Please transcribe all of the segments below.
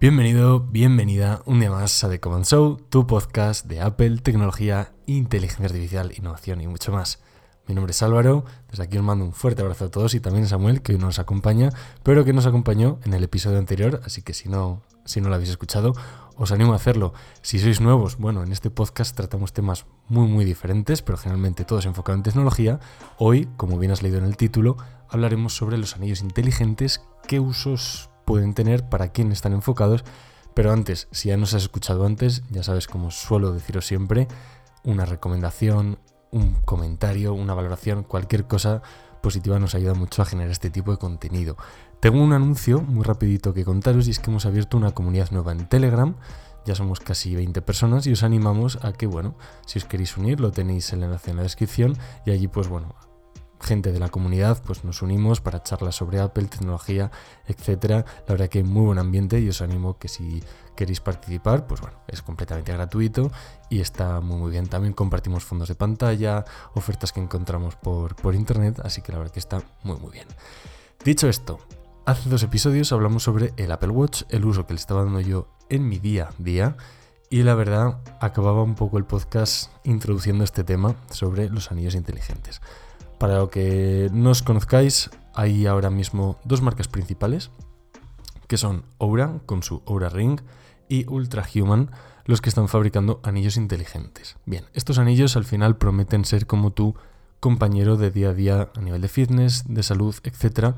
Bienvenido, bienvenida un día más a The Command Show, tu podcast de Apple, tecnología, inteligencia artificial, innovación y mucho más. Mi nombre es Álvaro, desde aquí os mando un fuerte abrazo a todos y también a Samuel que hoy nos acompaña, pero que nos acompañó en el episodio anterior, así que si no, si no lo habéis escuchado, os animo a hacerlo. Si sois nuevos, bueno, en este podcast tratamos temas muy muy diferentes, pero generalmente todos enfocados en tecnología. Hoy, como bien has leído en el título, hablaremos sobre los anillos inteligentes, qué usos pueden tener, para quién están enfocados. Pero antes, si ya nos has escuchado antes, ya sabes, como suelo deciros siempre, una recomendación, un comentario, una valoración, cualquier cosa positiva nos ayuda mucho a generar este tipo de contenido. Tengo un anuncio muy rapidito que contaros y es que hemos abierto una comunidad nueva en Telegram. Ya somos casi 20 personas y os animamos a que, bueno, si os queréis unir, lo tenéis el enlace en la descripción y allí, pues bueno, gente de la comunidad, pues nos unimos para charlas sobre Apple, tecnología, etcétera. La verdad que hay muy buen ambiente y os animo que si queréis participar, pues bueno, es completamente gratuito y está muy muy bien. También compartimos fondos de pantalla, ofertas que encontramos por, por internet, así que la verdad que está muy muy bien. Dicho esto, hace dos episodios hablamos sobre el Apple Watch, el uso que le estaba dando yo en mi día a día. Y la verdad, acababa un poco el podcast introduciendo este tema sobre los anillos inteligentes. Para lo que no os conozcáis, hay ahora mismo dos marcas principales, que son Oura con su Oura Ring y Ultra Human, los que están fabricando anillos inteligentes. Bien, estos anillos al final prometen ser como tu compañero de día a día a nivel de fitness, de salud, etc.,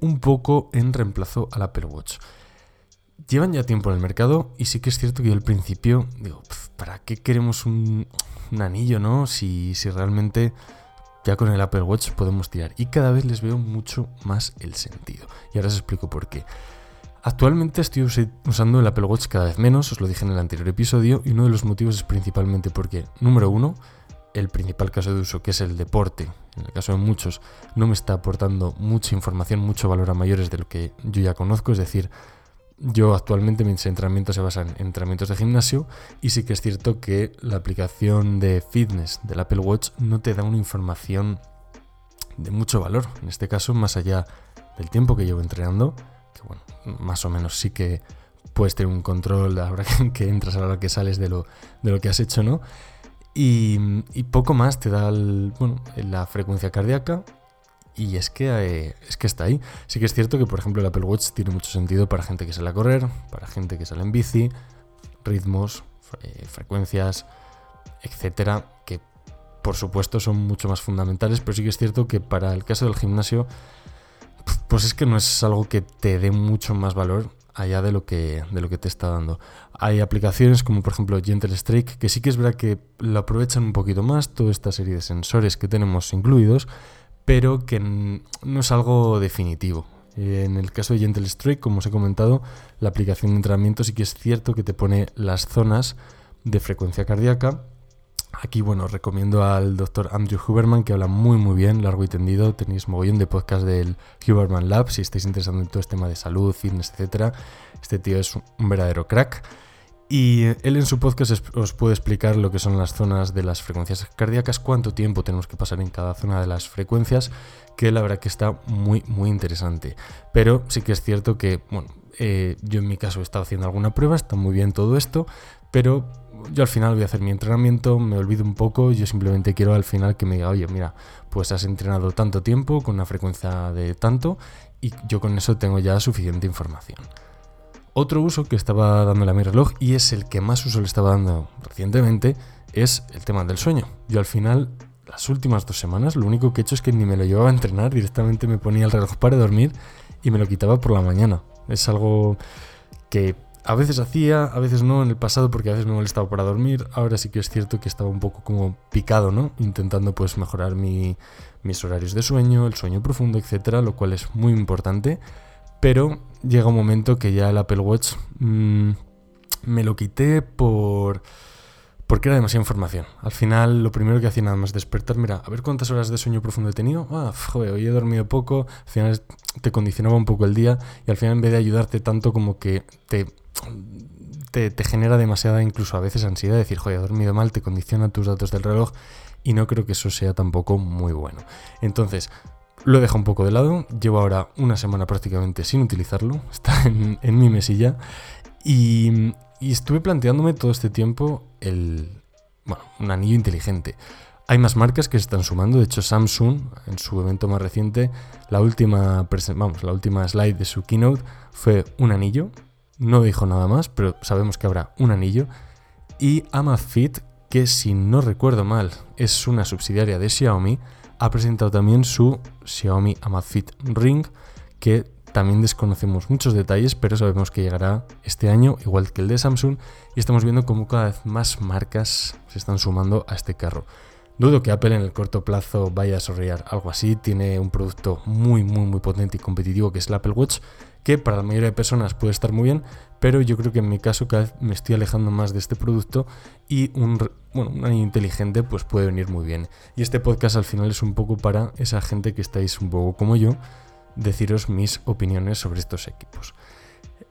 un poco en reemplazo al Apple Watch. Llevan ya tiempo en el mercado y sí que es cierto que yo al principio digo, ¿para qué queremos un, un anillo, no? Si, si realmente ya con el Apple Watch podemos tirar. Y cada vez les veo mucho más el sentido. Y ahora os explico por qué. Actualmente estoy usando el Apple Watch cada vez menos, os lo dije en el anterior episodio, y uno de los motivos es principalmente porque, número uno, el principal caso de uso, que es el deporte, en el caso de muchos, no me está aportando mucha información, mucho valor a mayores de lo que yo ya conozco, es decir, yo actualmente mis entrenamientos se basan en entrenamientos de gimnasio y sí que es cierto que la aplicación de fitness del Apple Watch no te da una información de mucho valor. En este caso, más allá del tiempo que llevo entrenando, que bueno, más o menos sí que puedes tener un control a la hora que entras, a la hora que sales de lo, de lo que has hecho, ¿no? Y, poco más te da la frecuencia cardíaca, y es que, eh, es que está ahí. Sí que es cierto que, por ejemplo, el Apple Watch tiene mucho sentido para gente que sale a correr, para gente que sale en bici, ritmos, eh, frecuencias, etcétera, que por supuesto son mucho más fundamentales, pero sí que es cierto que para el caso del gimnasio, pues es que no es algo que te dé mucho más valor allá de lo que, de lo que te está dando. Hay aplicaciones como por ejemplo Gentle Strike, que sí que es verdad que lo aprovechan un poquito más, toda esta serie de sensores que tenemos incluidos, pero que no es algo definitivo. En el caso de Gentle Strike, como os he comentado, la aplicación de entrenamiento sí que es cierto que te pone las zonas de frecuencia cardíaca. Aquí, bueno, recomiendo al doctor Andrew Huberman, que habla muy, muy bien, largo y tendido. Tenéis mogollón de podcast del Huberman Lab, si estáis interesados en todo este tema de salud, fitness, etc. Este tío es un verdadero crack. Y él en su podcast os puede explicar lo que son las zonas de las frecuencias cardíacas, cuánto tiempo tenemos que pasar en cada zona de las frecuencias, que la verdad que está muy, muy interesante. Pero sí que es cierto que, bueno, eh, yo en mi caso he estado haciendo alguna prueba, está muy bien todo esto, pero yo al final voy a hacer mi entrenamiento, me olvido un poco, yo simplemente quiero al final que me diga, oye, mira, pues has entrenado tanto tiempo con una frecuencia de tanto y yo con eso tengo ya suficiente información. Otro uso que estaba dándole a mi reloj y es el que más uso le estaba dando recientemente es el tema del sueño. Yo al final, las últimas dos semanas, lo único que he hecho es que ni me lo llevaba a entrenar, directamente me ponía el reloj para dormir y me lo quitaba por la mañana. Es algo que a veces hacía, a veces no en el pasado porque a veces me molestaba para dormir. Ahora sí que es cierto que estaba un poco como picado, ¿no? Intentando pues mejorar mis horarios de sueño, el sueño profundo, etcétera, lo cual es muy importante. Pero llega un momento que ya el Apple Watch mm, me lo quité por porque era demasiada información. Al final, lo primero que hacía nada más despertar, mira, a ver cuántas horas de sueño profundo he tenido. Ah, joder, hoy he dormido poco. Al final te condicionaba un poco el día y al final en vez de ayudarte tanto como que te, te, genera demasiada, incluso a veces ansiedad, decir, joder, he dormido mal, te condiciona tus datos del reloj y no creo que eso sea tampoco muy bueno. Entonces, lo dejo un poco de lado, llevo ahora una semana prácticamente sin utilizarlo, está en, mi mesilla. Y, estuve planteándome todo este tiempo el, un anillo inteligente. Hay más marcas que se están sumando, de hecho Samsung en su evento más reciente, la última, vamos, la última slide de su keynote fue un anillo, no dijo nada más, pero sabemos que habrá un anillo, y Amazfit, que si no recuerdo mal es una subsidiaria de Xiaomi, ha presentado también su Xiaomi Amazfit Ring, que también desconocemos muchos detalles, pero sabemos que llegará este año, igual que el de Samsung, y estamos viendo cómo cada vez más marcas se están sumando a este carro. Dudo que Apple en el corto plazo vaya a desarrollar algo así. Tiene un producto muy, muy, muy potente y competitivo que es el Apple Watch, que para la mayoría de personas puede estar muy bien, pero yo creo que en mi caso cada vez me estoy alejando más de este producto y un, bueno, un inteligente pues puede venir muy bien. Y este podcast al final es un poco para esa gente que estáis un poco como yo, deciros mis opiniones sobre estos equipos.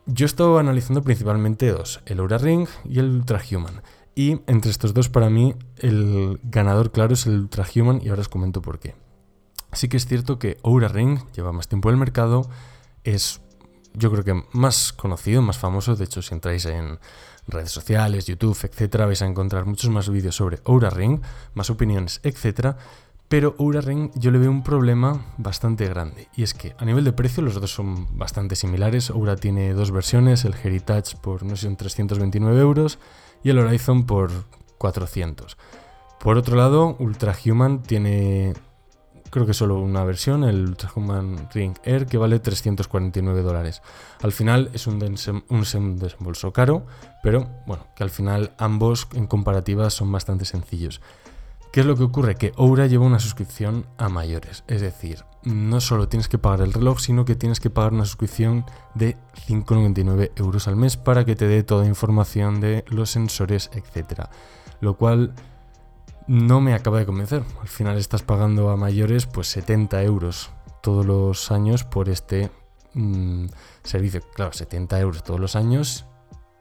Yo he estado analizando principalmente dos, el Aura Ring y el Ultra Human. Y entre estos dos, para mí, el ganador claro es el Ultra Human y ahora os comento por qué. Sí que es cierto que Oura Ring lleva más tiempo en el mercado, es yo creo que más conocido, más famoso, de hecho si entráis en redes sociales, YouTube, etcétera, vais a encontrar muchos más vídeos sobre Oura Ring, más opiniones, etcétera, pero Oura Ring yo le veo un problema bastante grande y es que a nivel de precio los dos son bastante similares, Oura tiene dos versiones, el Heritage por no sé, 329 euros y el Horizon por 400. Por otro lado, Ultra Human tiene creo que solo una versión, el Ultra Human Ring Air, que vale 349 dólares. Al final es un, un desembolso caro, pero bueno, que al final ambos en comparativa son bastante sencillos. ¿Qué es lo que ocurre? Que Oura lleva una suscripción a mayores. Es decir, no solo tienes que pagar el reloj, sino que tienes que pagar una suscripción de 5,99 euros al mes para que te dé toda información de los sensores, etc. Lo cual no me acaba de convencer. Al final estás pagando a mayores pues 70 euros todos los años por este mm, servicio. Claro, 70 euros todos los años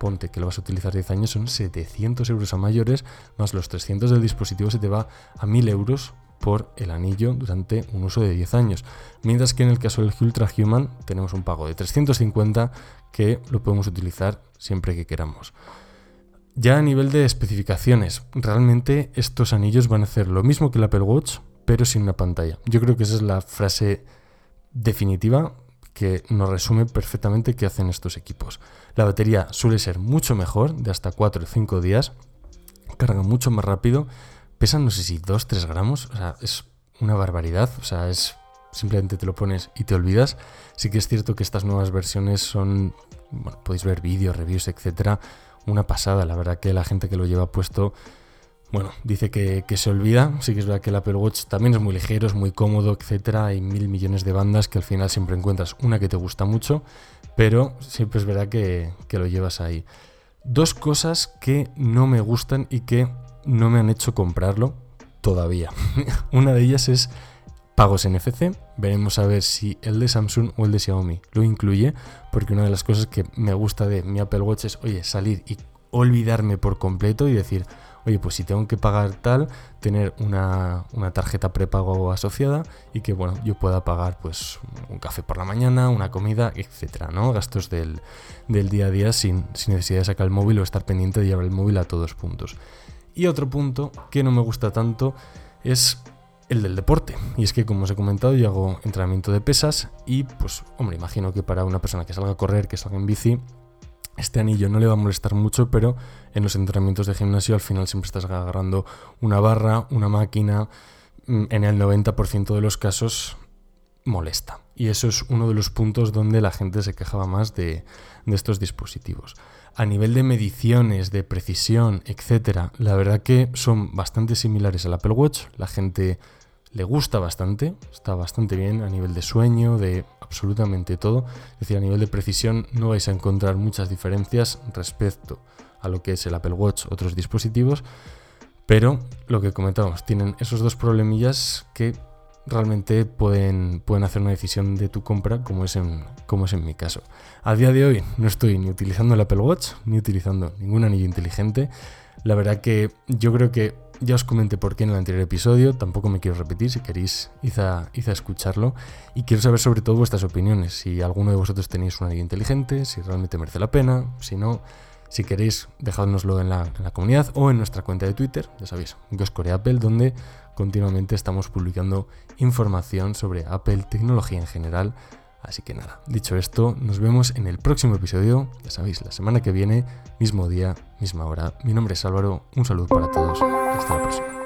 ponte que lo vas a utilizar 10 años, son 700 euros a mayores, más los 300 del dispositivo se te va a 1000 euros por el anillo durante un uso de 10 años. Mientras que en el caso del Ultra Human tenemos un pago de 350 que lo podemos utilizar siempre que queramos. Ya a nivel de especificaciones, realmente estos anillos van a hacer lo mismo que el Apple Watch, pero sin una pantalla. Yo creo que esa es la frase definitiva que nos resume perfectamente qué hacen estos equipos. La batería suele ser mucho mejor, de hasta 4 o 5 días, carga mucho más rápido, pesan no sé si 2-3 gramos, o sea, es una barbaridad, o sea, es simplemente te lo pones y te olvidas. Sí que es cierto que estas nuevas versiones son, bueno, podéis ver vídeos, reviews, etcétera, una pasada, la verdad que la gente que lo lleva puesto bueno, dice que, se olvida. Sí que es verdad que el Apple Watch también es muy ligero, es muy cómodo, etcétera. Hay mil millones de bandas que al final siempre encuentras una que te gusta mucho, pero siempre es verdad que, que lo llevas ahí. Dos cosas que no me gustan y que no me han hecho comprarlo todavía. una de ellas es pagos NFC. Veremos a ver si el de Samsung o el de Xiaomi lo incluye, porque una de las cosas que me gusta de mi Apple Watch es, oye, salir y olvidarme por completo y decir, oye, pues si tengo que pagar tal, tener una, tarjeta prepago asociada y que, bueno, yo pueda pagar pues un café por la mañana, una comida, etcétera, ¿no? Gastos del, día a día sin, sin, necesidad de sacar el móvil o estar pendiente de llevar el móvil a todos puntos. Y otro punto que no me gusta tanto es el del deporte. Y es que, como os he comentado, yo hago entrenamiento de pesas y, pues, hombre, imagino que para una persona que salga a correr, que salga en bici, este anillo no le va a molestar mucho, pero en los entrenamientos de gimnasio al final siempre estás agarrando una barra, una máquina, mm, en el 90% de los casos molesta. Y eso es uno de los puntos donde la gente se quejaba más de, de estos dispositivos. A nivel de mediciones, de precisión, etc., la verdad que son bastante similares al Apple Watch. La gente le gusta bastante, está bastante bien a nivel de sueño, de absolutamente todo. Es decir, a nivel de precisión no vais a encontrar muchas diferencias respecto a lo que es el Apple Watch, otros dispositivos, pero lo que comentamos, tienen esos dos problemillas que realmente pueden, pueden hacer una decisión de tu compra como es, en, como es en mi caso. A día de hoy no estoy ni utilizando el Apple Watch ni utilizando ningún anillo inteligente. La verdad que yo creo que ya os comenté por qué en el anterior episodio, tampoco me quiero repetir, si queréis id a, escucharlo. Y quiero saber sobre todo vuestras opiniones, si alguno de vosotros tenéis una guía inteligente, si realmente merece la pena, si no, si queréis dejádnoslo en la, en la comunidad o en nuestra cuenta de Twitter, ya sabéis, Goscore Apple, donde continuamente estamos publicando información sobre Apple, tecnología en general. Así que nada, dicho esto, nos vemos en el próximo episodio, ya sabéis, la semana que viene, mismo día, misma hora. Mi nombre es Álvaro, un saludo para todos, hasta la próxima.